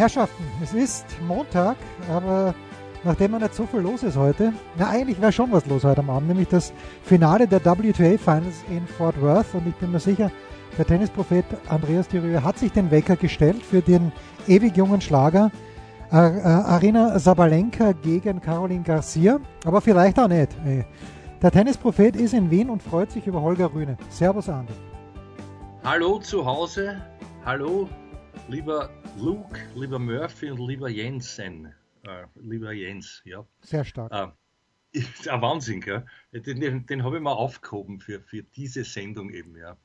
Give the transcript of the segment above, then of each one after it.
Herrschaften, es ist Montag, aber nachdem nicht so viel los ist heute, na eigentlich wäre schon was los heute am Abend, nämlich das Finale der WTA Finals in Fort Worth und ich bin mir sicher, der Tennisprophet Andreas Dürüer hat sich den Wecker gestellt für den ewig jungen Schlager äh, äh, Arina Sabalenka gegen Caroline Garcia, aber vielleicht auch nicht. Ey. Der Tennisprophet ist in Wien und freut sich über Holger Rühne. Servus, Andi. Hallo zu Hause. Hallo, lieber Luke, lieber Murphy und lieber Jensen. Äh, lieber Jens, ja. Sehr stark. Äh, ist ein Wahnsinn, gell? Den, den, den habe ich mal aufgehoben für, für diese Sendung eben, ja.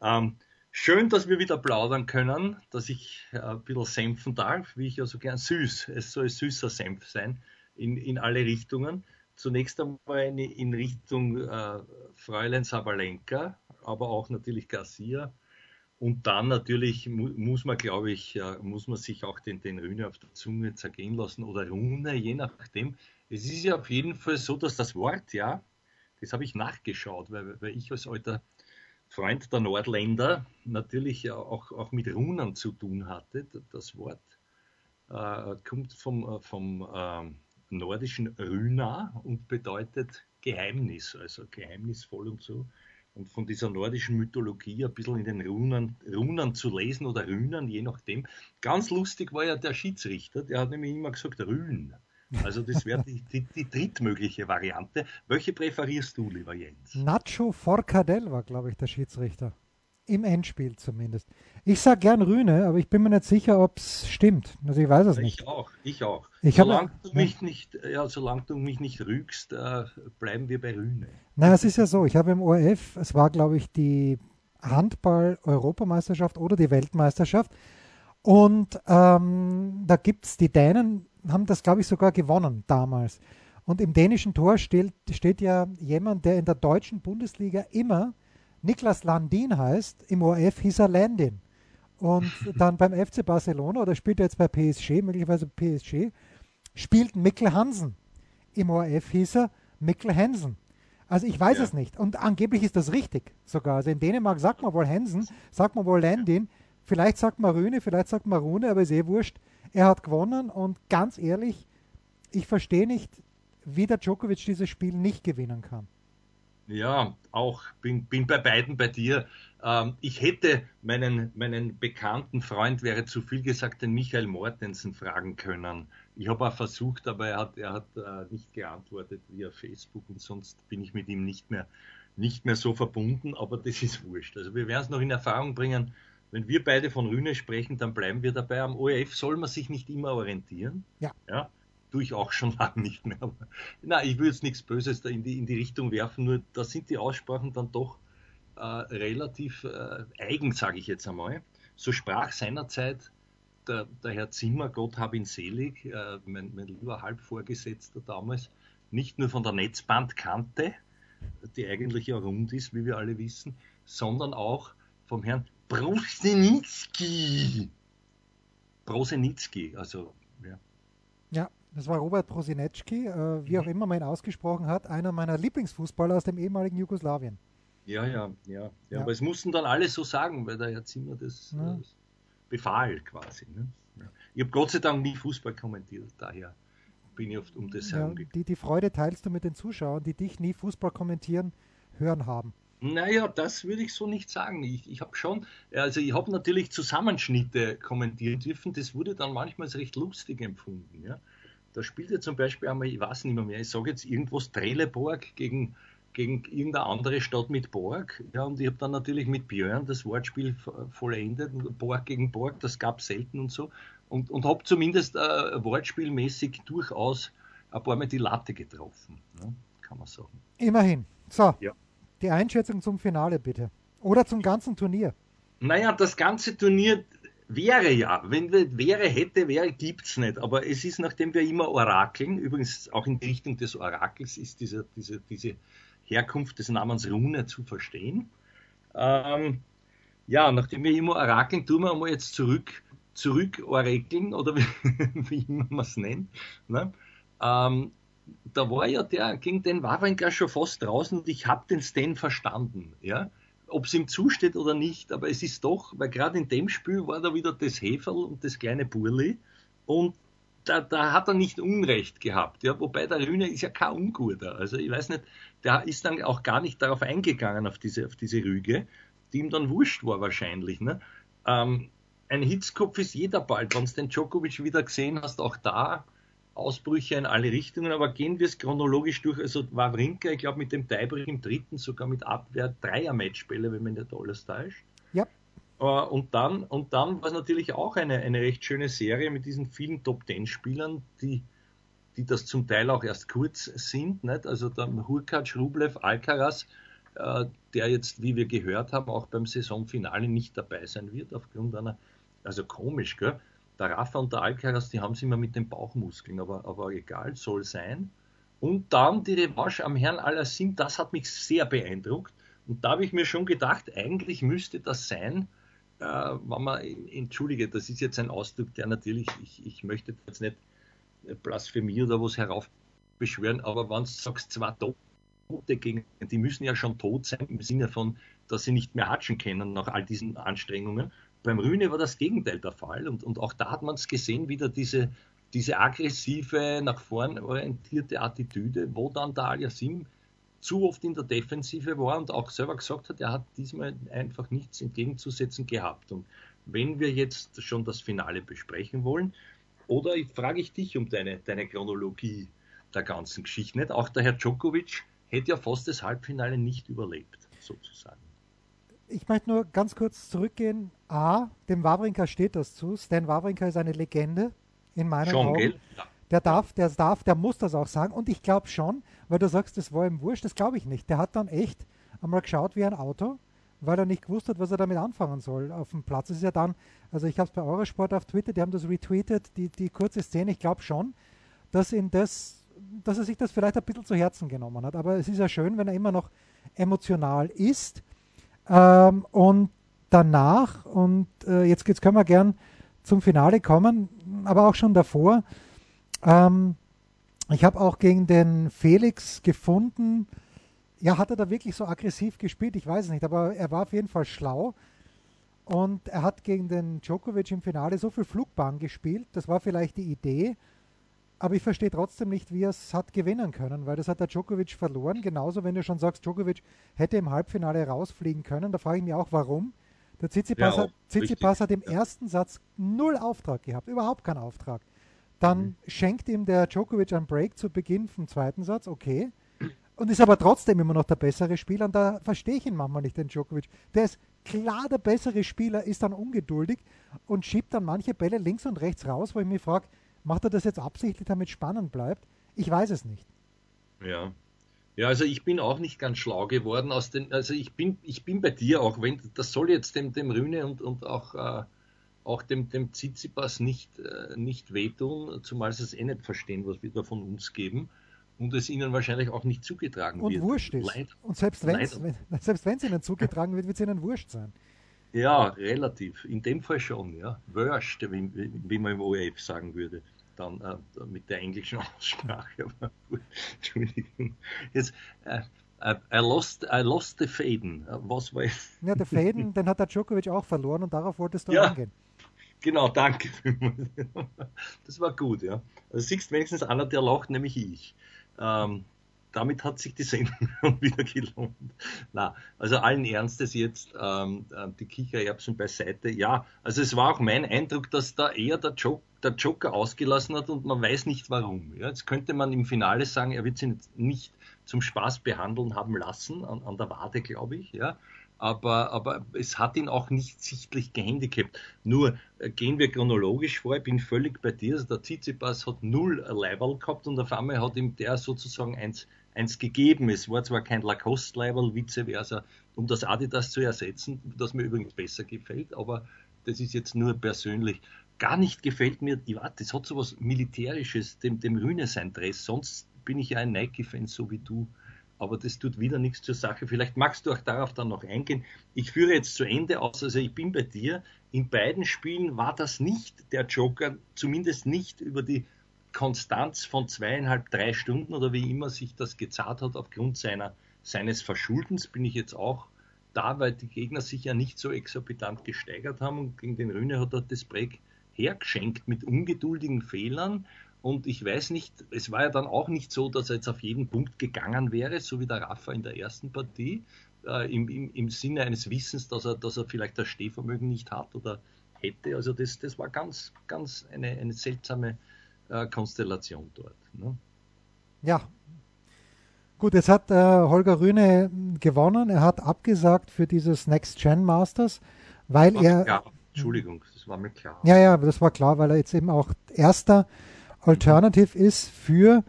Ähm, schön, dass wir wieder plaudern können, dass ich äh, ein bisschen senfen darf, wie ich ja so gern süß. Es soll süßer Senf sein in, in alle Richtungen. Zunächst einmal in, in Richtung äh, Fräulein Sabalenka, aber auch natürlich Garcia. Und dann natürlich mu muss man, glaube ich, äh, muss man sich auch den, den Rühne auf der Zunge zergehen lassen oder Rune, je nachdem. Es ist ja auf jeden Fall so, dass das Wort, ja, das habe ich nachgeschaut, weil, weil ich als alter Freund der Nordländer natürlich auch, auch mit Runen zu tun hatte. Das Wort äh, kommt vom, äh, vom äh, nordischen Rüna und bedeutet Geheimnis, also geheimnisvoll und so. Und von dieser nordischen Mythologie ein bisschen in den Runen, Runen zu lesen oder Rünen, je nachdem. Ganz lustig war ja der Schiedsrichter, der hat nämlich immer gesagt Rühn. Also das wäre die, die, die, drittmögliche Variante. Welche präferierst du, lieber Jens? Nacho Forcadell war, glaube ich, der Schiedsrichter. Im Endspiel zumindest. Ich sage gern Rühne, aber ich bin mir nicht sicher, ob es stimmt. Also ich weiß es nicht. Ich auch, ich auch. Ich solange, hab, du mich nicht, ja, solange du mich nicht rügst, äh, bleiben wir bei Rühne. Na, es ist ja so, ich habe im ORF, es war glaube ich die Handball-Europameisterschaft oder die Weltmeisterschaft und ähm, da gibt es, die Dänen haben das glaube ich sogar gewonnen damals. Und im dänischen Tor steht, steht ja jemand, der in der deutschen Bundesliga immer Niklas Landin heißt, im ORF hieß er Landin. Und dann beim FC Barcelona oder spielt er jetzt bei PSG, möglicherweise PSG, spielt Mikkel Hansen. Im ORF hieß er Mikkel Hansen. Also ich weiß ja. es nicht. Und angeblich ist das richtig sogar. Also in Dänemark sagt man wohl Hansen, sagt man wohl Landin, vielleicht sagt man Rühne, vielleicht sagt man Rune, aber ist eh wurscht. Er hat gewonnen und ganz ehrlich, ich verstehe nicht, wie der Djokovic dieses Spiel nicht gewinnen kann. Ja, auch bin, bin bei beiden bei dir. Ähm, ich hätte meinen, meinen bekannten Freund, wäre zu viel gesagt, den Michael Mortensen fragen können. Ich habe auch versucht, aber er hat, er hat äh, nicht geantwortet via Facebook und sonst bin ich mit ihm nicht mehr, nicht mehr so verbunden, aber das ist wurscht. Also wir werden es noch in Erfahrung bringen. Wenn wir beide von Rühne sprechen, dann bleiben wir dabei. Am ORF soll man sich nicht immer orientieren. Ja. ja tue ich auch schon lange nicht mehr. Aber, na, ich will jetzt nichts Böses da in die, in die Richtung werfen, nur da sind die Aussprachen dann doch äh, relativ äh, eigen, sage ich jetzt einmal. So sprach seinerzeit der, der Herr Zimmer, Gott hab ihn selig, äh, mein, mein lieber Halbvorgesetzter damals, nicht nur von der Netzbandkante, die eigentlich ja rund ist, wie wir alle wissen, sondern auch vom Herrn Brusenitzky. Brosenitzky, also das war Robert Prosinecki, äh, wie auch mhm. immer man ihn ausgesprochen hat, einer meiner Lieblingsfußballer aus dem ehemaligen Jugoslawien. Ja, ja, ja, ja, ja. Aber es mussten dann alle so sagen, weil der Herr Zimmer das, ja. das befahl quasi. Ne? Ich habe Gott sei Dank nie Fußball kommentiert, daher bin ich oft um das herum. Ja, die, die Freude teilst du mit den Zuschauern, die dich nie Fußball kommentieren hören haben. Naja, das würde ich so nicht sagen. Ich, ich habe schon, also ich habe natürlich Zusammenschnitte kommentieren dürfen. Das wurde dann manchmal recht lustig empfunden. Ja? Da spielt ja zum Beispiel einmal, ich weiß nicht mehr, mehr ich sage jetzt irgendwas Trelleborg gegen, gegen irgendeine andere Stadt mit Borg. Ja, und ich habe dann natürlich mit Björn das Wortspiel vollendet, Borg gegen Borg, das gab es selten und so. Und, und habe zumindest äh, wortspielmäßig durchaus ein paar Mal die Latte getroffen, ne? kann man sagen. Immerhin. So, ja. die Einschätzung zum Finale bitte. Oder zum ganzen Turnier. Naja, das ganze Turnier Wäre ja, wenn wäre, hätte, wäre, gibt's nicht. Aber es ist, nachdem wir immer orakeln, übrigens auch in die Richtung des Orakels ist diese, diese, diese Herkunft des Namens Rune zu verstehen. Ähm, ja, nachdem wir immer orakeln, tun wir einmal jetzt zurück, zurück orakeln oder wie, wie immer man es nennt. Ne? Ähm, da war ja der, gegen den Wawrinka schon fast draußen und ich habe den Stan verstanden. Ja? Ob es ihm zusteht oder nicht, aber es ist doch, weil gerade in dem Spiel war da wieder das Heferl und das kleine Burli und da, da hat er nicht Unrecht gehabt, ja, wobei der Rühne ist ja kein Unguter, also ich weiß nicht, der ist dann auch gar nicht darauf eingegangen, auf diese, auf diese Rüge, die ihm dann wurscht war wahrscheinlich, ne? Ähm, ein Hitzkopf ist jeder bald, wenn du den Djokovic wieder gesehen hast, auch da Ausbrüche in alle Richtungen, aber gehen wir es chronologisch durch. Also Wawrinka, ich glaube, mit dem Tiebreak im dritten sogar mit Abwehr dreier Matchspiele, wenn man nicht alles täuscht. Ja. Äh, und dann, und dann war es natürlich auch eine, eine recht schöne Serie mit diesen vielen Top-10-Spielern, die, die das zum Teil auch erst kurz sind. Nicht? Also der Hurkacz, Rublev, Alcaraz, äh, der jetzt, wie wir gehört haben, auch beim Saisonfinale nicht dabei sein wird, aufgrund einer, also komisch, gell? Der Rafa und der Alcaraz, die haben es immer mit den Bauchmuskeln, aber, aber egal, soll sein. Und dann die Revanche am Herrn Alassim, das hat mich sehr beeindruckt. Und da habe ich mir schon gedacht, eigentlich müsste das sein, äh, wenn man, entschuldige, das ist jetzt ein Ausdruck, der natürlich, ich, ich möchte jetzt nicht Blasphemie oder was heraufbeschwören, aber wenn du sagst, zwei Tote gegen, die müssen ja schon tot sein im Sinne von, dass sie nicht mehr hatschen können nach all diesen Anstrengungen. Beim Rühne war das Gegenteil der Fall und, und auch da hat man es gesehen, wieder diese, diese aggressive, nach vorn orientierte Attitüde, wo dann der Aliasim zu oft in der Defensive war und auch selber gesagt hat, er hat diesmal einfach nichts entgegenzusetzen gehabt. Und wenn wir jetzt schon das Finale besprechen wollen, oder frage ich dich um deine, deine Chronologie der ganzen Geschichte nicht? Auch der Herr Djokovic hätte ja fast das Halbfinale nicht überlebt, sozusagen ich möchte nur ganz kurz zurückgehen. A, dem Wawrinka steht das zu. Stan Wawrinka ist eine Legende in meinen schon, Augen. Ja. Der darf, der darf, der muss das auch sagen. Und ich glaube schon, weil du sagst, das war ihm wurscht, das glaube ich nicht. Der hat dann echt einmal geschaut wie ein Auto, weil er nicht gewusst hat, was er damit anfangen soll auf dem Platz. Das ist ja dann, also ich habe es bei Eurosport auf Twitter, die haben das retweetet, die, die kurze Szene. Ich glaube schon, dass ihn das, dass er sich das vielleicht ein bisschen zu Herzen genommen hat. Aber es ist ja schön, wenn er immer noch emotional ist ähm, und danach, und äh, jetzt, jetzt können wir gern zum Finale kommen, aber auch schon davor. Ähm, ich habe auch gegen den Felix gefunden, ja, hat er da wirklich so aggressiv gespielt? Ich weiß es nicht, aber er war auf jeden Fall schlau. Und er hat gegen den Djokovic im Finale so viel Flugbahn gespielt, das war vielleicht die Idee. Aber ich verstehe trotzdem nicht, wie er es hat gewinnen können, weil das hat der Djokovic verloren. Genauso, wenn du schon sagst, Djokovic hätte im Halbfinale rausfliegen können, da frage ich mich auch, warum. Der Tsitsipas, ja, hat, Tsitsipas hat im ja. ersten Satz null Auftrag gehabt, überhaupt keinen Auftrag. Dann mhm. schenkt ihm der Djokovic einen Break zu Beginn vom zweiten Satz, okay. Und ist aber trotzdem immer noch der bessere Spieler. Und da verstehe ich ihn manchmal nicht, den Djokovic. Der ist klar der bessere Spieler, ist dann ungeduldig und schiebt dann manche Bälle links und rechts raus, wo ich mich frage, Macht er das jetzt absichtlich, damit spannend bleibt? Ich weiß es nicht. Ja. Ja, also ich bin auch nicht ganz schlau geworden aus den, also ich bin, ich bin bei dir auch, wenn, das soll jetzt dem, dem Rühne und, und auch, äh, auch dem, dem Tsitsipas nicht, äh, nicht wehtun, zumal sie es eh nicht verstehen, was wir da von uns geben und es ihnen wahrscheinlich auch nicht zugetragen und wird. Und wurscht ist. Leid, und selbst wenn es ihnen zugetragen wird, wird es ihnen wurscht sein. Ja, relativ. In dem Fall schon, ja. Wurscht, wie, wie man im ORF sagen würde dann äh, mit der englischen Aussprache. Entschuldigung. Jetzt, äh, äh, I, lost, I lost the Faden. Äh, was war Ja, der Faden, den hat der Djokovic auch verloren und darauf wolltest du ja, eingehen. Genau, danke. Das war gut, ja. Also siehst wenigstens einer, der lacht, nämlich ich. Ähm, damit hat sich die Sendung wieder gelohnt. Na, also allen Ernstes jetzt ähm, äh, die Kichererbsen beiseite. Ja, also es war auch mein Eindruck, dass da eher der, Joker, der Joker ausgelassen hat und man weiß nicht warum. Ja, jetzt könnte man im Finale sagen, er wird sie nicht zum Spaß behandeln haben lassen, an, an der Wade, glaube ich. Ja aber, aber es hat ihn auch nicht sichtlich gehandicapt. Nur äh, gehen wir chronologisch vor, ich bin völlig bei dir. Also der Tsitsipas hat null Level gehabt und auf einmal hat ihm der sozusagen eins, eins gegeben. Es war zwar kein Lacoste-Level, vice versa, um das Adidas zu ersetzen, das mir übrigens besser gefällt, aber das ist jetzt nur persönlich, gar nicht gefällt mir, das hat so was Militärisches, dem, dem Rühne sein Dress. Sonst bin ich ja ein Nike-Fan, so wie du. Aber das tut wieder nichts zur Sache. Vielleicht magst du auch darauf dann noch eingehen. Ich führe jetzt zu Ende aus, also ich bin bei dir. In beiden Spielen war das nicht der Joker, zumindest nicht über die Konstanz von zweieinhalb, drei Stunden oder wie immer sich das gezahlt hat aufgrund seiner, seines Verschuldens, bin ich jetzt auch da, weil die Gegner sich ja nicht so exorbitant gesteigert haben und gegen den Rühne hat er das Break hergeschenkt mit ungeduldigen Fehlern. Und ich weiß nicht, es war ja dann auch nicht so, dass er jetzt auf jeden Punkt gegangen wäre, so wie der Rafa in der ersten Partie, äh, im, im, im Sinne eines Wissens, dass er, dass er vielleicht das Stehvermögen nicht hat oder hätte. Also das, das war ganz, ganz eine, eine seltsame äh, Konstellation dort. Ne? Ja. Gut, jetzt hat äh, Holger Rühne gewonnen. Er hat abgesagt für dieses Next Gen Masters, weil Ach, er. Ja, Entschuldigung, das war mir klar. Ja, ja, das war klar, weil er jetzt eben auch erster Alternative ist für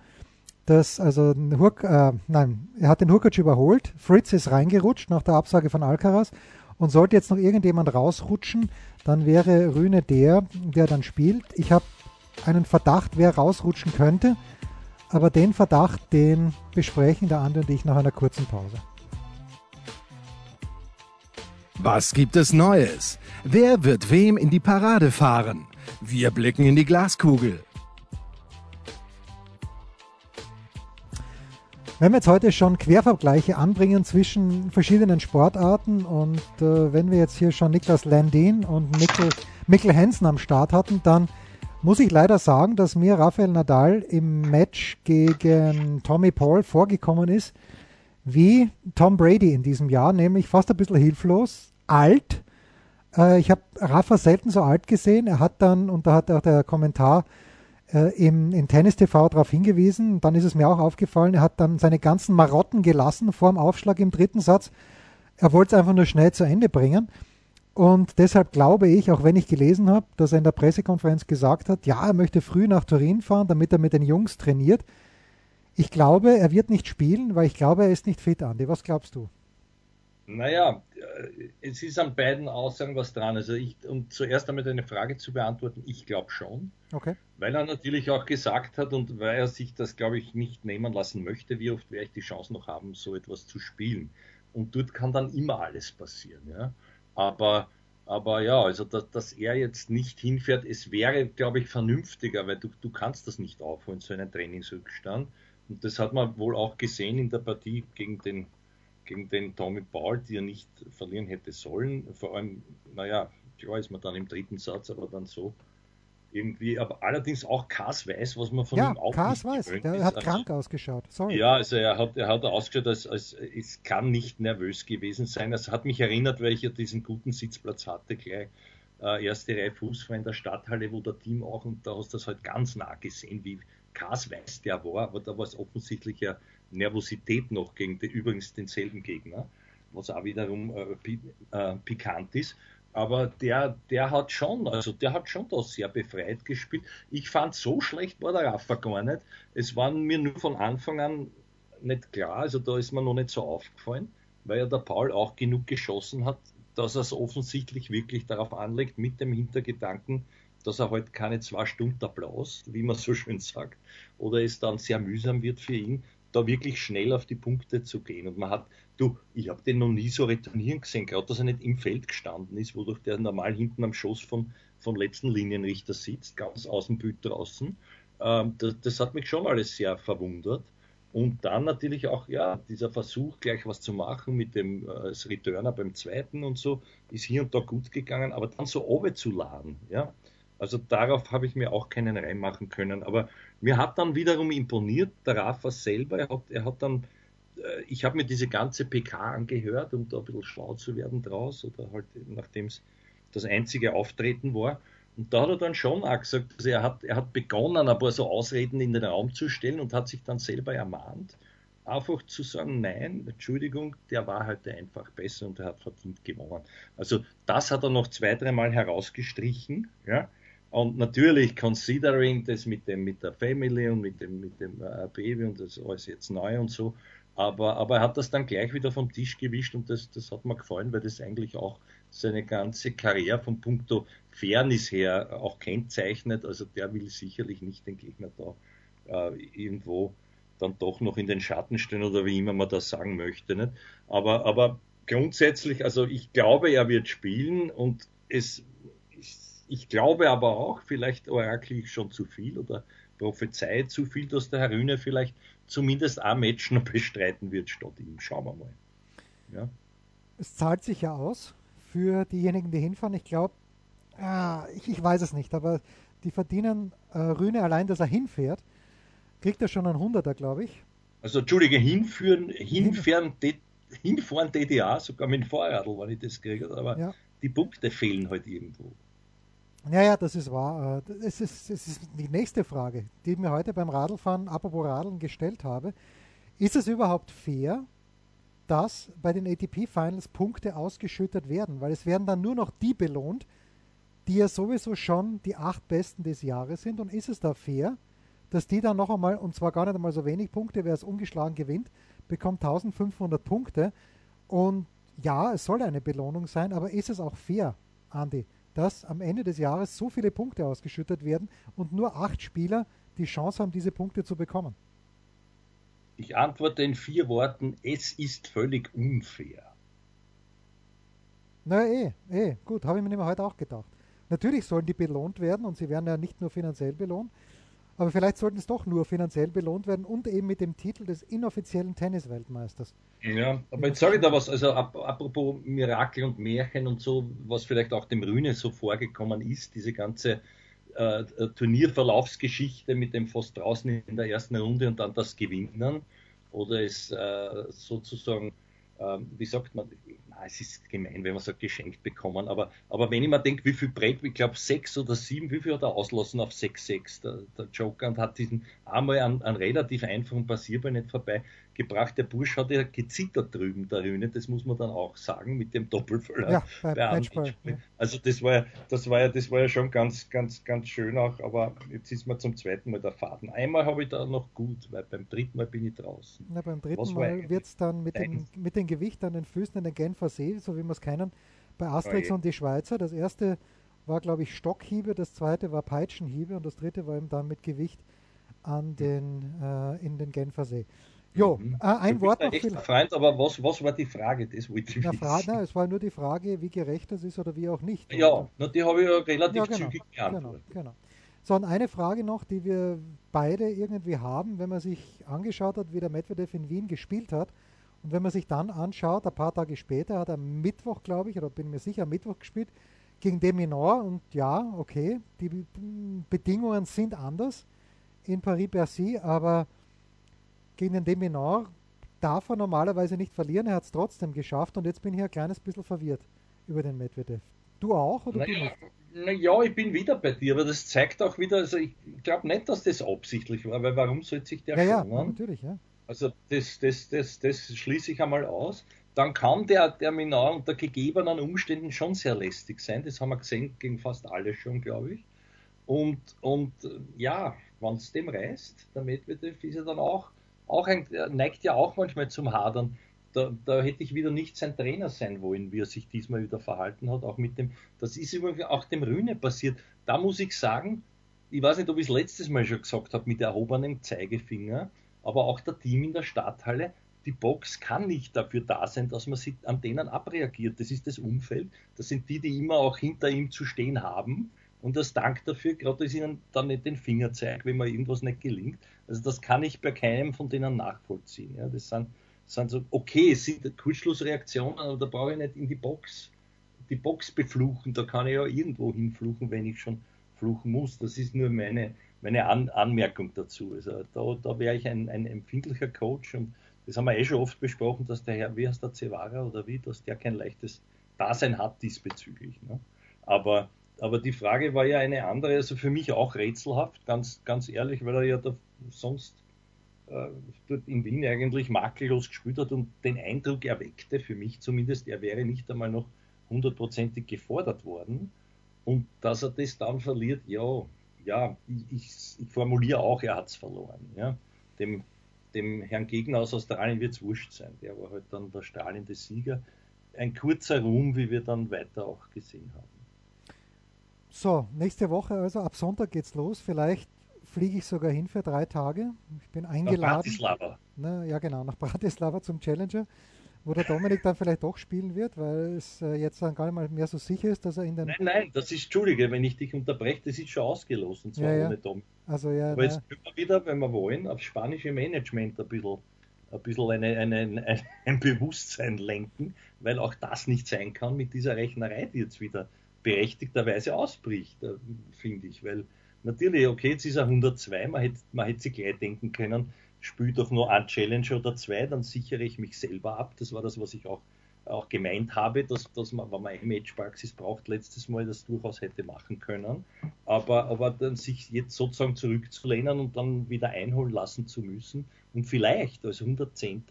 das, also Hurk, äh, nein, er hat den Hurkacz überholt. Fritz ist reingerutscht nach der Absage von Alcaraz und sollte jetzt noch irgendjemand rausrutschen, dann wäre Rühne der, der dann spielt. Ich habe einen Verdacht, wer rausrutschen könnte. Aber den Verdacht, den besprechen der andere und ich nach einer kurzen Pause. Was gibt es Neues? Wer wird wem in die Parade fahren? Wir blicken in die Glaskugel. Wenn wir jetzt heute schon Quervergleiche anbringen zwischen verschiedenen Sportarten und äh, wenn wir jetzt hier schon Niklas Landin und Mikkel, Mikkel Hansen am Start hatten, dann muss ich leider sagen, dass mir Rafael Nadal im Match gegen Tommy Paul vorgekommen ist wie Tom Brady in diesem Jahr, nämlich fast ein bisschen hilflos, alt. Äh, ich habe Rafa selten so alt gesehen. Er hat dann, und da hat auch der Kommentar äh, im, in Tennis TV darauf hingewiesen, dann ist es mir auch aufgefallen, er hat dann seine ganzen Marotten gelassen vor dem Aufschlag im dritten Satz. Er wollte es einfach nur schnell zu Ende bringen. Und deshalb glaube ich, auch wenn ich gelesen habe, dass er in der Pressekonferenz gesagt hat, ja, er möchte früh nach Turin fahren, damit er mit den Jungs trainiert. Ich glaube, er wird nicht spielen, weil ich glaube, er ist nicht fit, Andi. Was glaubst du? Naja, äh, es ist an beiden Aussagen was dran. Also ich, um zuerst einmal deine Frage zu beantworten, ich glaube schon. Okay. Weil er natürlich auch gesagt hat und weil er sich das, glaube ich, nicht nehmen lassen möchte, wie oft werde ich die Chance noch haben, so etwas zu spielen. Und dort kann dann immer alles passieren. Ja? Aber, aber ja, also dass, dass er jetzt nicht hinfährt, es wäre, glaube ich, vernünftiger, weil du, du kannst das nicht aufholen, so einen Trainingsrückstand. Und das hat man wohl auch gesehen in der Partie gegen den, gegen den Tommy Paul, die er nicht verlieren hätte sollen. Vor allem, naja, klar ist man dann im dritten Satz, aber dann so irgendwie, aber allerdings auch Kass weiß, was man von ja, ihm auch Kass weiß, der ist. hat also, krank ausgeschaut. Sorry. Ja, also er hat, er hat ausgeschaut, als, als es kann nicht nervös gewesen sein. Es hat mich erinnert, weil ich ja diesen guten Sitzplatz hatte, gleich äh, erste Reihe Fußball in der Stadthalle, wo der Team auch, und da hast du das halt ganz nah gesehen, wie Kass weiß der war, aber da war es offensichtlich ja Nervosität noch gegen den, übrigens denselben Gegner, was auch wiederum äh, äh, pikant ist aber der, der hat schon, also der hat schon da sehr befreit gespielt. Ich fand, so schlecht war der Rafa gar nicht. Es war mir nur von Anfang an nicht klar, also da ist mir noch nicht so aufgefallen, weil ja der Paul auch genug geschossen hat, dass er es offensichtlich wirklich darauf anlegt, mit dem Hintergedanken, dass er halt keine zwei Stunden Applaus, wie man so schön sagt, oder es dann sehr mühsam wird für ihn, da wirklich schnell auf die Punkte zu gehen. Und man hat, du, ich habe den noch nie so retournieren gesehen, gerade dass er nicht im Feld gestanden ist, wodurch der normal hinten am Schoß von, vom letzten Linienrichter sitzt, ganz Bild draußen. Ähm, das, das hat mich schon alles sehr verwundert. Und dann natürlich auch, ja, dieser Versuch, gleich was zu machen mit dem äh, Returner beim zweiten und so, ist hier und da gut gegangen, aber dann so oben zu laden, ja. Also darauf habe ich mir auch keinen reinmachen können. Aber mir hat dann wiederum imponiert, der Rafa selber, er hat, er hat dann, äh, ich habe mir diese ganze PK angehört, um da ein bisschen schlau zu werden draus, oder halt nachdem es das einzige Auftreten war. Und da hat er dann schon auch gesagt, also er hat, er hat begonnen, ein paar so Ausreden in den Raum zu stellen und hat sich dann selber ermahnt, einfach zu sagen, nein, Entschuldigung, der war heute einfach besser und er hat verdient gewonnen. Also das hat er noch zwei, dreimal herausgestrichen, ja. Und natürlich, considering das mit dem, mit der Family und mit dem, mit dem äh, Baby und das alles jetzt neu und so. Aber, aber er hat das dann gleich wieder vom Tisch gewischt und das, das hat mir gefallen, weil das eigentlich auch seine ganze Karriere von puncto Fairness her auch kennzeichnet. Also der will sicherlich nicht den Gegner da äh, irgendwo dann doch noch in den Schatten stehen oder wie immer man das sagen möchte. Nicht? Aber, aber grundsätzlich, also ich glaube, er wird spielen und es, ich glaube aber auch, vielleicht orakel ich schon zu viel oder prophezei zu viel, dass der Herr Rühne vielleicht zumindest ein Match noch bestreiten wird statt ihm. Schauen wir mal. Ja. Es zahlt sich ja aus für diejenigen, die hinfahren. Ich glaube, ah, ich, ich, weiß es nicht, aber die verdienen äh, Rühne allein, dass er hinfährt, kriegt er schon einen Hunderter, glaube ich. Also, Entschuldige, hinführen, hinfahren, hinfahren DDA, sogar mit dem Fahrradl, wenn ich das kriege, aber ja. die Punkte fehlen halt irgendwo. Ja, ja, das ist wahr. Äh, es ist, es ist die nächste Frage, die ich mir heute beim Radlfahren, apropos Radeln, gestellt habe. Ist es überhaupt fair, dass bei den ATP-Finals Punkte ausgeschüttet werden? Weil es werden dann nur noch die belohnt, die ja sowieso schon die acht Besten des Jahres sind. Und ist es da fair, dass die dann noch einmal, und zwar gar nicht einmal so wenig Punkte, wer es ungeschlagen gewinnt, bekommt 1500 Punkte. Und ja, es soll eine Belohnung sein, aber ist es auch fair, Andi? Dass am Ende des Jahres so viele Punkte ausgeschüttet werden und nur acht Spieler die Chance haben, diese Punkte zu bekommen? Ich antworte in vier Worten, es ist völlig unfair. Na eh, eh, gut, habe ich mir heute auch gedacht. Natürlich sollen die belohnt werden und sie werden ja nicht nur finanziell belohnt, aber vielleicht sollten es doch nur finanziell belohnt werden und eben mit dem Titel des inoffiziellen Tennisweltmeisters. Ja, aber jetzt sage ich da was, also apropos Mirakel und Märchen und so, was vielleicht auch dem Rühne so vorgekommen ist, diese ganze äh, Turnierverlaufsgeschichte mit dem fast draußen in der ersten Runde und dann das Gewinnen oder es äh, sozusagen ähm, wie sagt man, es ist gemein, wenn man sagt, geschenkt bekommen, aber, aber wenn ich mir denke, wie viel Brett, ich glaube sechs oder sieben, wie viel hat er auslassen auf 6-6, der, der Joker, und hat diesen einmal einen, einen relativ einfachen Passierball nicht vorbei gebracht. Der Bursch hat ja gezittert drüben, der Hühne, das muss man dann auch sagen, mit dem Doppelverlag. Ja, bei, bei ja. Also das war, das, war ja, das war ja schon ganz, ganz, ganz schön auch, aber jetzt ist mir zum zweiten Mal der Faden. Einmal habe ich da noch gut, weil beim dritten Mal bin ich draußen. Na, beim dritten Was Mal wird es dann mit, den, mit dem Gewicht an den Füßen in den Genfer See, so wie wir es kennen, bei Asterix oh und die Schweizer. Das erste war, glaube ich, Stockhiebe, das zweite war Peitschenhiebe und das dritte war eben dann mit Gewicht an den, äh, in den Genfer See. Jo, mhm. äh, ein Wort noch. Ein Freund, aber was, was war die Frage? Das wollte ich na, Fra na, es war nur die Frage, wie gerecht das ist oder wie auch nicht. Ja, na, die habe ich ja relativ ja, genau, zügig beantwortet. Genau, genau. So, und eine Frage noch, die wir beide irgendwie haben, wenn man sich angeschaut hat, wie der Medvedev in Wien gespielt hat. Und wenn man sich dann anschaut, ein paar Tage später hat er Mittwoch, glaube ich, oder bin mir sicher, Mittwoch gespielt, gegen Deminor. Und ja, okay, die Bedingungen sind anders in Paris-Bercy, aber gegen den Deminor darf er normalerweise nicht verlieren. Er hat es trotzdem geschafft und jetzt bin ich ein kleines bisschen verwirrt über den Medvedev. Du auch oder naja, du nicht? Naja, ich bin wieder bei dir, aber das zeigt auch wieder, also ich glaube nicht, dass das absichtlich war, weil warum sollte sich der ja, schonen? Ja, natürlich, ja. Also das, das, das, das schließe ich einmal aus. Dann kann der, Minor unter gegebenen Umständen schon sehr lästig sein. Das haben wir gesehen gegen fast alle schon, glaube ich. Und, und ja, wenn es dem reißt, der Medvedev ist ja dann auch auch ein, neigt ja auch manchmal zum Hadern. Da, da, hätte ich wieder nicht sein Trainer sein wollen, wie er sich diesmal wieder verhalten hat. Auch mit dem, das ist übrigens auch dem Rühne passiert. Da muss ich sagen, ich weiß nicht, ob ich es letztes Mal schon gesagt habe, mit erhobenem Zeigefinger, aber auch der Team in der Stadthalle, die Box kann nicht dafür da sein, dass man sie an denen abreagiert. Das ist das Umfeld. Das sind die, die immer auch hinter ihm zu stehen haben. Und als Dank dafür, gerade dass ihnen dann nicht den Finger zeigt, wenn mir irgendwas nicht gelingt. Also das kann ich bei keinem von denen nachvollziehen. Ja, das sind, sind so, okay, es sind Kurzschlussreaktionen, aber da brauche ich nicht in die Box, die Box befluchen. Da kann ich ja irgendwo hinfluchen, wenn ich schon fluchen muss. Das ist nur meine, meine An Anmerkung dazu. Also da, da wäre ich ein, ein empfindlicher Coach und das haben wir eh schon oft besprochen, dass der Herr, wie heißt der Cevara oder wie, dass der kein leichtes Dasein hat diesbezüglich. Ne? Aber aber die Frage war ja eine andere, also für mich auch rätselhaft, ganz, ganz ehrlich, weil er ja da sonst äh, dort in Wien eigentlich makellos gespielt hat und den Eindruck erweckte, für mich zumindest, er wäre nicht einmal noch hundertprozentig gefordert worden. Und dass er das dann verliert, ja, ja, ich, ich, formuliere auch, er hat es verloren. Ja. Dem, dem Herrn Gegner aus Australien wird es wurscht sein. Der war halt dann der strahlende Sieger ein kurzer Ruhm, wie wir dann weiter auch gesehen haben. So, nächste Woche, also ab Sonntag geht's los. Vielleicht fliege ich sogar hin für drei Tage. Ich bin eingeladen. Nach Bratislava. Na, ja, genau, nach Bratislava zum Challenger, wo der Dominik dann vielleicht doch spielen wird, weil es äh, jetzt dann gar nicht mal mehr so sicher ist, dass er in den. Nein, nein, das ist, Entschuldige, wenn ich dich unterbreche, das ist schon ausgelost und zwar ja, ohne Dominik. Also, ja, Aber jetzt können wir wieder, wenn wir wollen, auf spanische Management ein bisschen, ein, bisschen eine, eine, ein, ein Bewusstsein lenken, weil auch das nicht sein kann mit dieser Rechnerei, die jetzt wieder berechtigterweise ausbricht, äh, finde ich. Weil natürlich, okay, jetzt ist er 102, man hätte, man hätte sich gleich denken können, spielt doch nur ein Challenge oder zwei, dann sichere ich mich selber ab. Das war das, was ich auch, auch gemeint habe, dass, dass man, wenn man Matchpraxis braucht, letztes Mal das durchaus hätte machen können. Aber, aber dann sich jetzt sozusagen zurückzulehnen und dann wieder einholen lassen zu müssen und vielleicht als 110.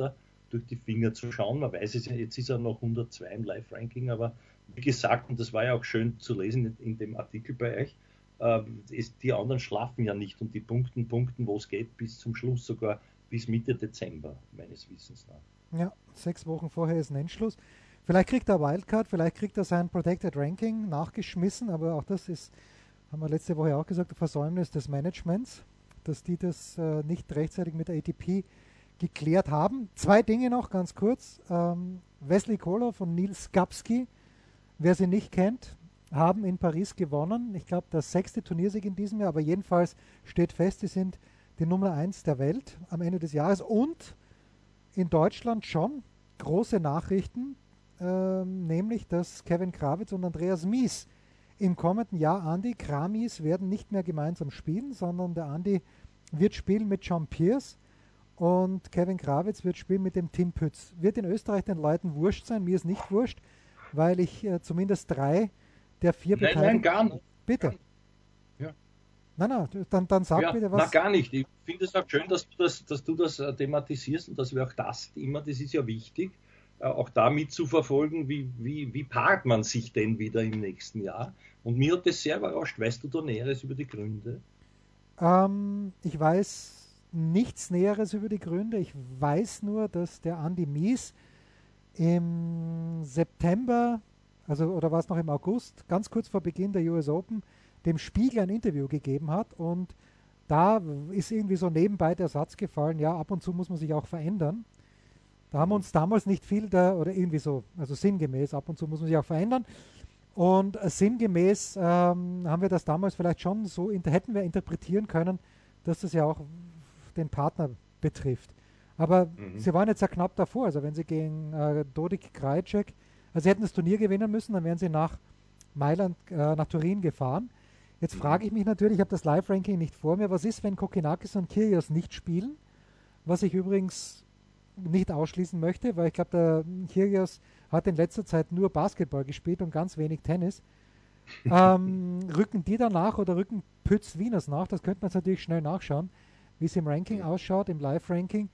durch die Finger zu schauen. Man weiß es ja, jetzt ist er noch 102 im Live-Ranking, aber wie gesagt, und das war ja auch schön zu lesen in dem Artikel bei euch, äh, ist, die anderen schlafen ja nicht und die punkten, punkten, wo es geht, bis zum Schluss, sogar bis Mitte Dezember, meines Wissens nach. Ja, sechs Wochen vorher ist ein Endschluss. Vielleicht kriegt er Wildcard, vielleicht kriegt er sein Protected Ranking nachgeschmissen, aber auch das ist, haben wir letzte Woche auch gesagt, ein Versäumnis des Managements, dass die das äh, nicht rechtzeitig mit der ATP geklärt haben. Zwei Dinge noch ganz kurz. Ähm, Wesley Kohler von Nils Skapski Wer sie nicht kennt, haben in Paris gewonnen. Ich glaube, das sechste Turniersieg in diesem Jahr, aber jedenfalls steht fest, sie sind die Nummer eins der Welt am Ende des Jahres und in Deutschland schon große Nachrichten, äh, nämlich dass Kevin Krawitz und Andreas Mies im kommenden Jahr Andy Kramis werden nicht mehr gemeinsam spielen, sondern der Andy wird spielen mit John Pierce und Kevin Krawitz wird spielen mit dem Tim Pütz. Wird in Österreich den Leuten wurscht sein, mir ist nicht wurscht weil ich äh, zumindest drei der vier nein, Beteiligten. Nein, gar nicht. Bitte. Ja. Nein, nein, dann, dann sag ja, bitte was. Na, gar nicht. Ich finde es auch schön, dass du das, dass du das äh, thematisierst und dass wir auch das immer, das ist ja wichtig, äh, auch damit zu verfolgen, wie, wie, wie paart man sich denn wieder im nächsten Jahr. Und mir hat das sehr überrascht. Weißt du da Näheres über die Gründe? Ähm, ich weiß nichts Näheres über die Gründe. Ich weiß nur, dass der Andy Mies im September, also oder war es noch im August, ganz kurz vor Beginn der US Open, dem Spiegel ein Interview gegeben hat und da ist irgendwie so nebenbei der Satz gefallen, ja, ab und zu muss man sich auch verändern. Da haben wir uns damals nicht viel da, oder irgendwie so, also sinngemäß, ab und zu muss man sich auch verändern. Und äh, sinngemäß ähm, haben wir das damals vielleicht schon so, hätten wir interpretieren können, dass das ja auch den Partner betrifft. Aber mhm. sie waren jetzt ja knapp davor. Also wenn sie gegen äh, Dodik Krajcek, also sie hätten das Turnier gewinnen müssen, dann wären sie nach Mailand, äh, nach Turin gefahren. Jetzt mhm. frage ich mich natürlich, ich habe das Live-Ranking nicht vor mir, was ist, wenn Kokinakis und Kyrgios nicht spielen? Was ich übrigens nicht ausschließen möchte, weil ich glaube, der Kyrgios hat in letzter Zeit nur Basketball gespielt und ganz wenig Tennis. ähm, rücken die danach oder rücken Pütz Wieners nach? Das könnte man jetzt natürlich schnell nachschauen, wie es im Ranking ausschaut, im Live-Ranking.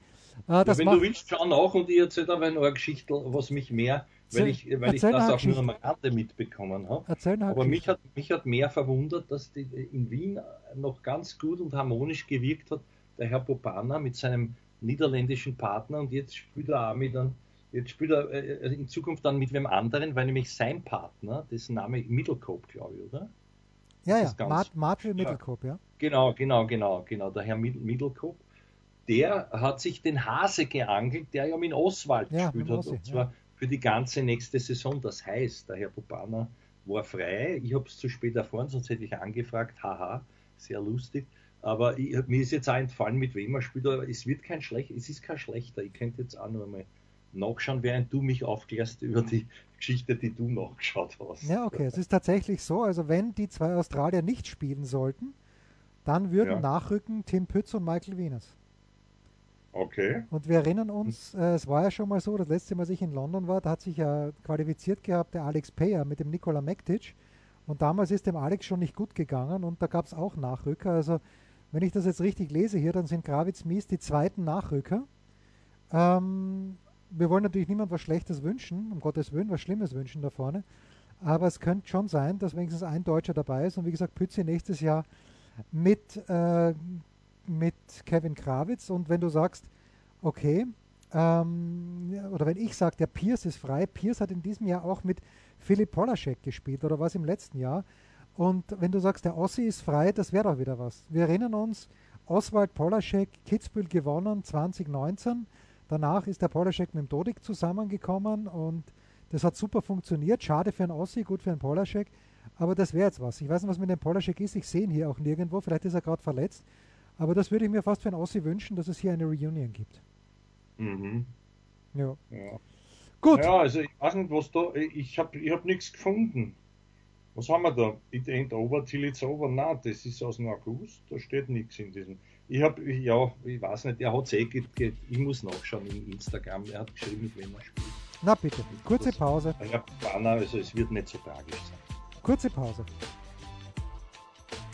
Ah, ja, wenn du willst, schau nach und ich erzähle aber eine Geschichte, was mich mehr, weil ich, weil ich das auch nur am Rande mitbekommen habe. Aber mich hat, mich hat mehr verwundert, dass die, in Wien noch ganz gut und harmonisch gewirkt hat, der Herr Popana mit seinem niederländischen Partner und jetzt spielt er auch mit einem, jetzt spielt er äh, in Zukunft dann mit wem anderen, weil nämlich sein Partner, dessen Name Middlecope, glaube ich, oder? Ja, ja, Mart Martin Middlecope, ja. Genau, genau, genau, genau, der Herr Middlecope der hat sich den Hase geangelt, der ja mit Oswald ja, gespielt hat. und zwar ja. Für die ganze nächste Saison. Das heißt, der Herr Bobana war frei. Ich habe es zu spät erfahren, sonst hätte ich angefragt. Haha, sehr lustig. Aber ich, mir ist jetzt auch entfallen, mit wem er spielt. Aber es wird kein schlecht, es ist kein schlechter. Ich könnte jetzt auch nur mal nachschauen, während du mich aufklärst über die Geschichte, die du nachgeschaut hast. Ja, okay. Es ist tatsächlich so. Also wenn die zwei Australier nicht spielen sollten, dann würden ja. nachrücken Tim Pütz und Michael Wieners. Okay. Und wir erinnern uns, äh, es war ja schon mal so, das letzte Mal, als ich in London war, da hat sich ja qualifiziert gehabt der Alex Payer mit dem Nikola Mektic. Und damals ist dem Alex schon nicht gut gegangen und da gab es auch Nachrücker. Also wenn ich das jetzt richtig lese hier, dann sind Gravitz Mies die zweiten Nachrücker. Ähm, wir wollen natürlich niemand was Schlechtes wünschen, um Gottes Willen, was Schlimmes wünschen da vorne. Aber es könnte schon sein, dass wenigstens ein Deutscher dabei ist. Und wie gesagt, Pützi nächstes Jahr mit äh, mit Kevin Krawitz und wenn du sagst, okay, ähm, oder wenn ich sage, der Pierce ist frei, Pierce hat in diesem Jahr auch mit Philipp Polaschek gespielt oder was im letzten Jahr. Und wenn du sagst, der Ossi ist frei, das wäre doch wieder was. Wir erinnern uns, Oswald Polaschek, Kitzbühel gewonnen 2019. Danach ist der Polaschek mit dem Dodik zusammengekommen und das hat super funktioniert. Schade für einen Ossi, gut für einen Polaschek. Aber das wäre jetzt was. Ich weiß nicht, was mit dem Polaschek ist. Ich sehe ihn hier auch nirgendwo. Vielleicht ist er gerade verletzt. Aber das würde ich mir fast für einen Ossi wünschen, dass es hier eine Reunion gibt. Mhm. Ja. Ja. Gut. ja, also ich weiß nicht, was da. Ich habe ich hab nichts gefunden. Was haben wir da? It ain't over till it's over. Nein, das ist aus dem August. Da steht nichts in diesem. Ich habe, ja, ich weiß nicht, er hat eh, ge- ge- ich muss nachschauen in Instagram. Er hat geschrieben, mit wem er spielt. Na bitte, kurze Pause. Planer, also es wird nicht so tragisch sein. Kurze Pause.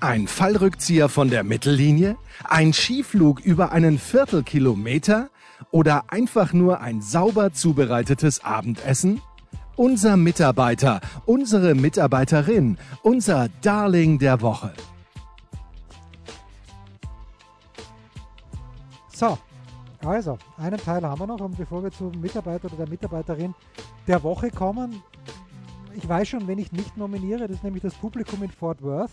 Ein Fallrückzieher von der Mittellinie? Ein Skiflug über einen Viertelkilometer? Oder einfach nur ein sauber zubereitetes Abendessen? Unser Mitarbeiter, unsere Mitarbeiterin, unser Darling der Woche. So, also, einen Teil haben wir noch und bevor wir zum Mitarbeiter oder der Mitarbeiterin der Woche kommen, ich weiß schon, wen ich nicht nominiere, das ist nämlich das Publikum in Fort Worth,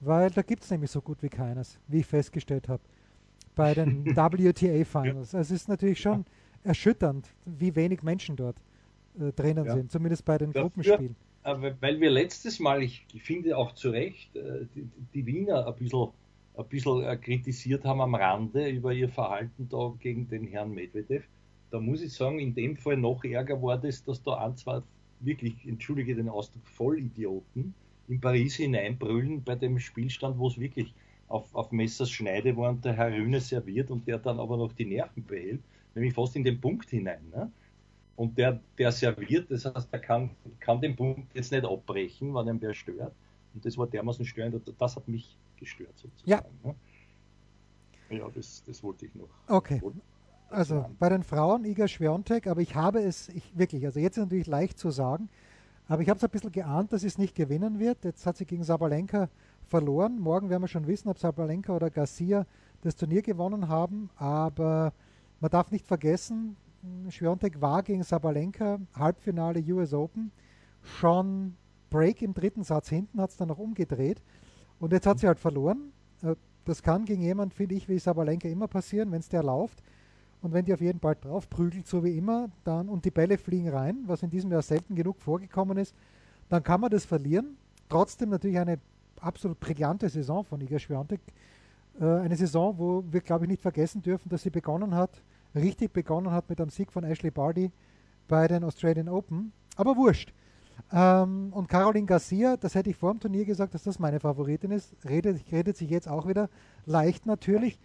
weil da gibt es nämlich so gut wie keines, wie ich festgestellt habe, bei den WTA Finals. Also es ist natürlich schon erschütternd, wie wenig Menschen dort äh, drinnen Ja. sind, zumindest bei den Dafür- Gruppenspielen. Aber weil wir letztes Mal, ich finde auch zu Recht, äh, die, die Wiener ein bisschen, ein bisschen äh, kritisiert haben am Rande über ihr Verhalten da gegen den Herrn Medvedev, da muss ich sagen, in dem Fall noch ärger war das, dass da ein, zwei wirklich, entschuldige den Ausdruck, Vollidioten in Paris hineinbrüllen bei dem Spielstand, wo es wirklich auf, auf Messers Schneide war und der Herr Rühne serviert und der dann aber noch die Nerven behält, nämlich fast in den Punkt hinein. Ne? Und der, der serviert, das heißt, der kann, kann den Punkt jetzt nicht abbrechen, wenn ihm wer stört. Und das war dermaßen störend das hat mich gestört sozusagen. Ja, ja das, das wollte ich noch. Okay. Also bei den Frauen Iga Schwiontek, aber ich habe es, ich wirklich, also jetzt ist natürlich leicht zu sagen, aber ich habe es ein bisschen geahnt, dass es nicht gewinnen wird. Jetzt hat sie gegen Sabalenka verloren. Morgen werden wir schon wissen, ob Sabalenka oder Garcia das Turnier gewonnen haben, aber man darf nicht vergessen, Schwiontek war gegen Sabalenka, Halbfinale US Open, schon Break im dritten Satz hinten, hat es dann noch umgedreht und jetzt hat sie halt verloren. Äh, Das kann gegen jemand, finde ich, wie Sabalenka immer passieren, wenn es der läuft. Und wenn die auf jeden Fall drauf prügelt, so wie immer, dann und die Bälle fliegen rein, was in diesem Jahr selten genug vorgekommen ist, dann kann man das verlieren. Trotzdem natürlich eine absolut brillante Saison von Iga Swiatek. Äh, eine Saison, wo wir, glaube ich, nicht vergessen dürfen, dass sie begonnen hat, richtig begonnen hat mit einem Sieg von Ashley Barty bei den Australian Open. Aber wurscht. Ähm, und Caroline Garcia, das hätte ich vor dem Turnier gesagt, dass das meine Favoritin ist, redet, redet sich jetzt auch wieder leicht natürlich.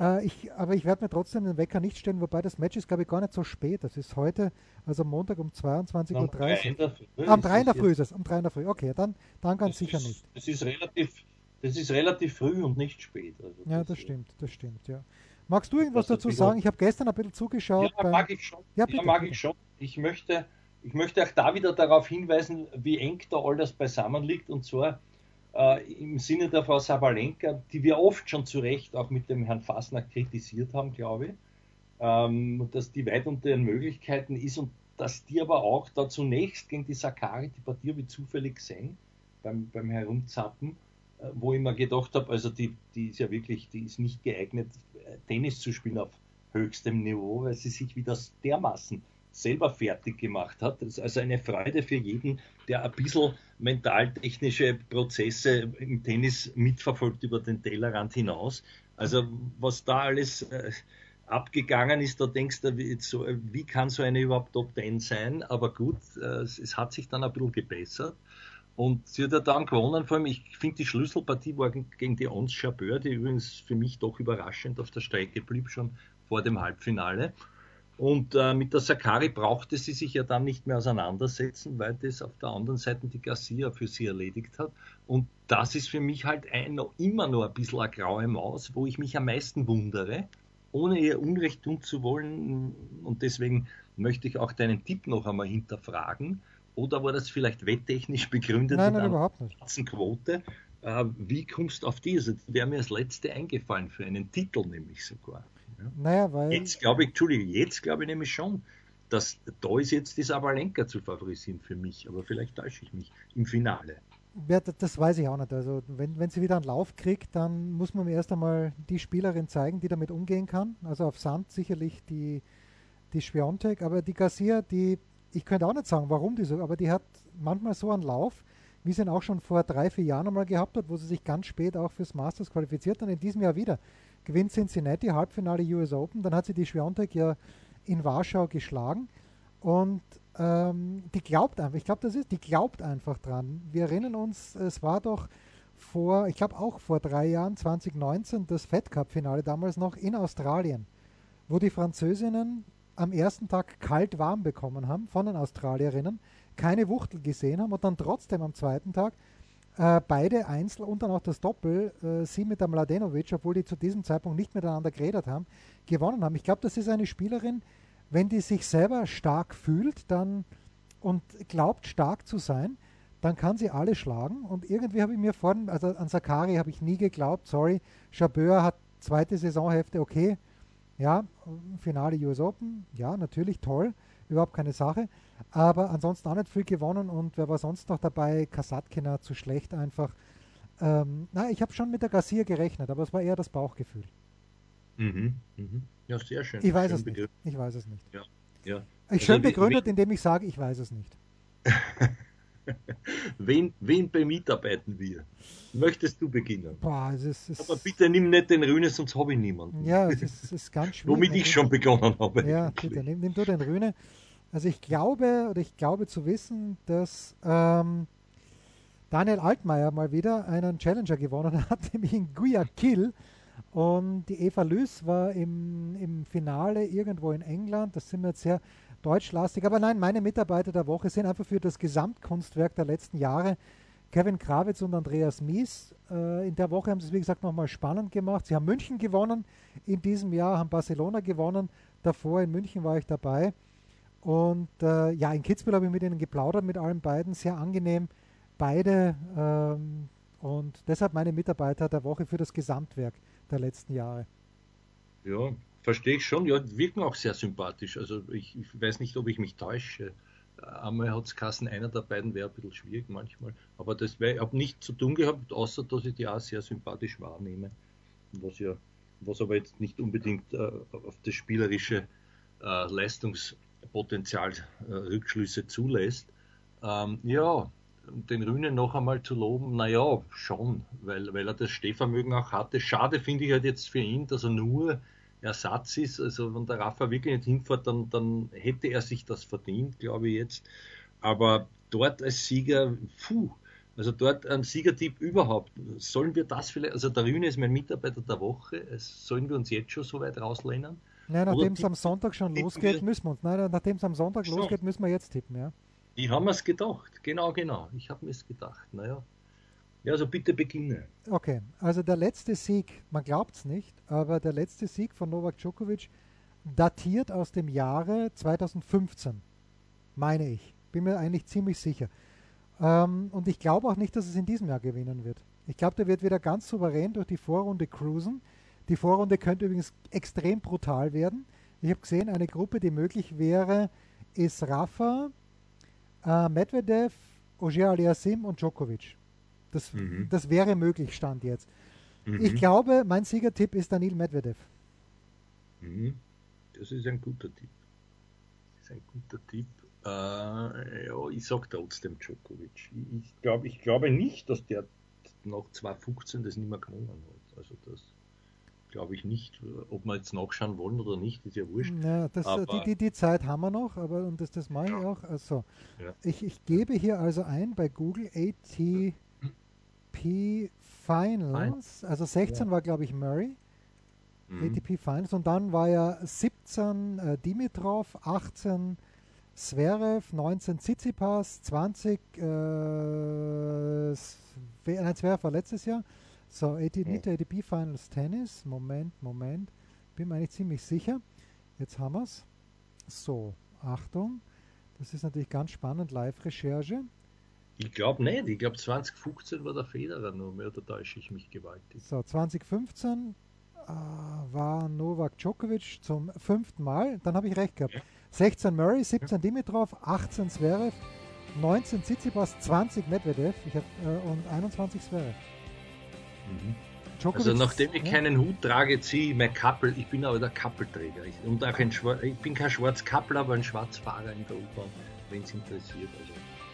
Äh, ich, aber ich werde mir trotzdem den Wecker nicht stellen, wobei das Match ist, glaube ich, gar nicht so spät. Das ist heute, also Montag um 22.30 Am Uhr. Früh Am ist 3 in der Früh ist es. Um 3 in der Früh. Okay, dann, dann ganz Das sicher ist, nicht. Das ist relativ, das ist relativ früh und nicht spät. Also Ja, das stimmt, das stimmt, ja. Magst du irgendwas Das dazu sagen? Ich habe gestern ein bisschen zugeschaut. Ja, mag ich schon. Ja, Ja, bitte, mag bitte. ich schon. Ich möchte, ich möchte auch da wieder darauf hinweisen, wie eng da all das beisammen liegt. Und zwar äh, im Sinne der Frau Sabalenka, die wir oft schon zu Recht auch mit dem Herrn Fassner kritisiert haben, glaube ich, ähm, dass die weit unter ihren Möglichkeiten ist und dass die aber auch da zunächst gegen die Sakari, die Partie ich zufällig gesehen, beim, beim Herumzappen, äh, wo ich mir gedacht habe, also die, die ist ja wirklich, die ist nicht geeignet, äh, Tennis zu spielen auf höchstem Niveau, weil sie sich wieder dermaßen selber fertig gemacht hat. Das ist also eine Freude für jeden, der ein bisschen mental-technische Prozesse im Tennis mitverfolgt über den Tellerrand hinaus. Also was da alles äh, abgegangen ist, da denkst du, wie, so, wie kann so eine überhaupt Top 10 sein? Aber gut, äh, es, es hat sich dann ein bisschen gebessert. Und sie hat ja dann gewonnen, vor allem, ich finde die Schlüsselpartie war gegen die Ons Jabeur, die übrigens für mich doch überraschend auf der Strecke blieb, schon vor dem Halbfinale. Und äh, mit der Sakari brauchte sie sich ja dann nicht mehr auseinandersetzen, weil das auf der anderen Seite die Garcia für sie erledigt hat. Und das ist für mich halt ein, noch immer noch ein bisschen eine graue Maus, wo ich mich am meisten wundere, ohne ihr Unrecht tun zu wollen. Und deswegen möchte ich auch deinen Tipp noch einmal hinterfragen. Oder war das vielleicht wetttechnisch begründet Nein, mit nein, einer überhaupt nicht. Quote? Äh, wie kommst du auf die? Also, die wäre mir als letzte eingefallen für einen Titel nämlich sogar. Ja. Naja, weil. Jetzt glaube ich, Entschuldige, jetzt glaube ich nämlich schon, dass da ist jetzt die Sabalenka zu favorisieren für mich, aber vielleicht täusche ich mich im Finale. Ja, das weiß ich auch nicht. Also wenn, wenn sie wieder einen Lauf kriegt, dann muss man mir erst einmal die Spielerin zeigen, die damit umgehen kann. Also auf Sand sicherlich die, die Schwiontek, aber die Garcia, die, ich könnte auch nicht sagen, warum die so, aber die hat manchmal so einen Lauf, wie sie ihn auch schon vor drei, vier Jahren einmal gehabt hat, wo sie sich ganz spät auch fürs Masters qualifiziert und in diesem Jahr wieder. Gewinnt Cincinnati, Halbfinale US Open, dann hat sie die Schwiontek ja in Warschau geschlagen und ähm, die glaubt einfach, ich glaube, das ist, die glaubt einfach dran. Wir erinnern uns, es war doch vor, ich glaube auch vor drei Jahren, 2019, das Fed Cup-Finale damals noch in Australien, wo die Französinnen am ersten Tag kalt warm bekommen haben von den Australierinnen, keine Wuchtel gesehen haben und dann trotzdem am zweiten Tag äh, beide Einzel und dann auch das Doppel, äh, sie mit der Mladenovic, obwohl die zu diesem Zeitpunkt nicht miteinander geredet haben, gewonnen haben. Ich glaube, das ist eine Spielerin, wenn die sich selber stark fühlt dann und glaubt stark zu sein, dann kann sie alle schlagen. Und irgendwie habe ich mir vorhin, also an Sakari habe ich nie geglaubt, sorry, Chabeur hat zweite Saisonhälfte, okay, ja, Finale US Open, ja, natürlich toll, überhaupt keine Sache. Aber ansonsten auch nicht viel gewonnen und wer war sonst noch dabei? Kasatkina zu schlecht einfach. Ähm, na, ich habe schon mit der Garcia gerechnet, aber es war eher das Bauchgefühl. Mhm, mhm. Ja, sehr schön. Ich weiß schön es nicht. Ich weiß es nicht. Ja, ja. Ich Also schön begründet, indem ich sage, ich weiß es nicht. Wen, wen bemitarbeiten wir? Möchtest du beginnen? Boah, ist, Aber bitte nimm nicht den Rühne, sonst habe ich niemanden. ja, es ist, es ist ganz schwierig. Womit ich schon begonnen habe. Ja, eigentlich. bitte, nimm, nimm du den Rühne. Also ich glaube, oder ich glaube zu wissen, dass ähm, Daniel Altmaier mal wieder einen Challenger gewonnen hat, nämlich in Guayaquil. Und die Eva Lüß war im, im Finale irgendwo in England. Das sind wir jetzt sehr deutschlastig. Aber nein, meine Mitarbeiter der Woche sind einfach für das Gesamtkunstwerk der letzten Jahre Kevin Krawitz und Andreas Mies. Äh, in der Woche haben sie es, wie gesagt, nochmal spannend gemacht. Sie haben München gewonnen in diesem Jahr, haben Barcelona gewonnen. Davor in München war ich dabei. Und äh, ja, in Kitzbühel habe ich mit ihnen geplaudert, mit allen beiden. Sehr angenehm, beide. Ähm, und deshalb meine Mitarbeiter der Woche für das Gesamtwerk der letzten Jahre. Ja, verstehe ich schon. Ja, wirken auch sehr sympathisch. Also ich, ich weiß nicht, ob ich mich täusche. Einmal hat es Kassen, einer der beiden wäre ein bisschen schwierig manchmal. Aber das habe nichts zu tun gehabt, außer dass ich die auch sehr sympathisch wahrnehme. Was ja, was aber jetzt nicht unbedingt äh, auf das spielerische äh, Leistungspotenzial äh, Rückschlüsse zulässt. Ähm, ja, den Rühne noch einmal zu loben, naja, schon, weil, weil er das Stehvermögen auch hatte. Schade finde ich halt jetzt für ihn, dass er nur Ersatz ist. Also wenn der Rafa wirklich nicht hinfährt, dann, dann hätte er sich das verdient, glaube ich jetzt. Aber dort als Sieger, puh, also dort ein Siegertipp überhaupt. Sollen wir das vielleicht, also der Rühne ist mein Mitarbeiter der Woche, sollen wir uns jetzt schon so weit rauslehnen? Nein, nachdem es am Sonntag schon losgeht, wir- müssen wir uns. Nein, nachdem es am Sonntag So. losgeht, müssen wir jetzt tippen, ja. Ich habe mir es gedacht, genau, genau. Ich habe mir es gedacht, naja. Ja, also bitte beginne. Okay, also der letzte Sieg, man glaubt es nicht, aber der letzte Sieg von Novak Djokovic datiert aus dem Jahre 2015, meine ich. Bin mir eigentlich ziemlich sicher. Ähm, und ich glaube auch nicht, dass es in diesem Jahr gewinnen wird. Ich glaube, der wird wieder ganz souverän durch die Vorrunde cruisen. Die Vorrunde könnte übrigens extrem brutal werden. Ich habe gesehen, eine Gruppe, die möglich wäre, ist Rafa, äh, Medvedev, Ogier Aliassim und Djokovic. Das, Mhm. das wäre möglich, Stand jetzt. Mhm. Ich glaube, mein Siegertipp ist Daniil Medvedev. Mhm. Das ist ein guter Tipp. Das ist ein guter Tipp. Äh, ja, ich sag trotzdem Djokovic. Ich, glaub, ich glaube nicht, dass der nach 2015 das nicht mehr gewonnen hat. Also das glaube ich nicht. Ob wir jetzt nachschauen wollen oder nicht, ist ja wurscht. Ja, das, äh, die, die, die Zeit haben wir noch, aber und das, das mache ich auch. Also, Ja. ich, ich gebe hier also ein bei Google ATP Finals. Also 16 war, glaube ich, Murray. Mhm. ATP Finals. Und dann war ja 17 äh, Dimitrov, 18 Zverev, 19 Tsitsipas, 20 äh, nein, Zverev war letztes Jahr. So, AT, nicht ATP Finals Tennis. Moment, Moment. Bin mir eigentlich ziemlich sicher. Jetzt haben wir es. So, Achtung. Das ist natürlich ganz spannend. Live-Recherche. Ich glaube nicht. Ich glaube 2015 war der Federer nur mehr, da täusche ich mich gewaltig. So, 2015 war Novak Djokovic zum fünften Mal. Dann habe ich recht gehabt. 16 Murray, 17 Dimitrov, 18 Zverev, 19 Tsitsipas, 20 Medvedev ich hab, äh, und 21 Zverev. Mhm. also nachdem ich ja? keinen Hut trage, ziehe ich mein Kappel. Ich bin aber der Kappelträger. Ich, und auch ein Schwar ich bin kein Schwarzkappel, aber ein Schwarzfahrer in der U-Bahn, wenn es interessiert. Also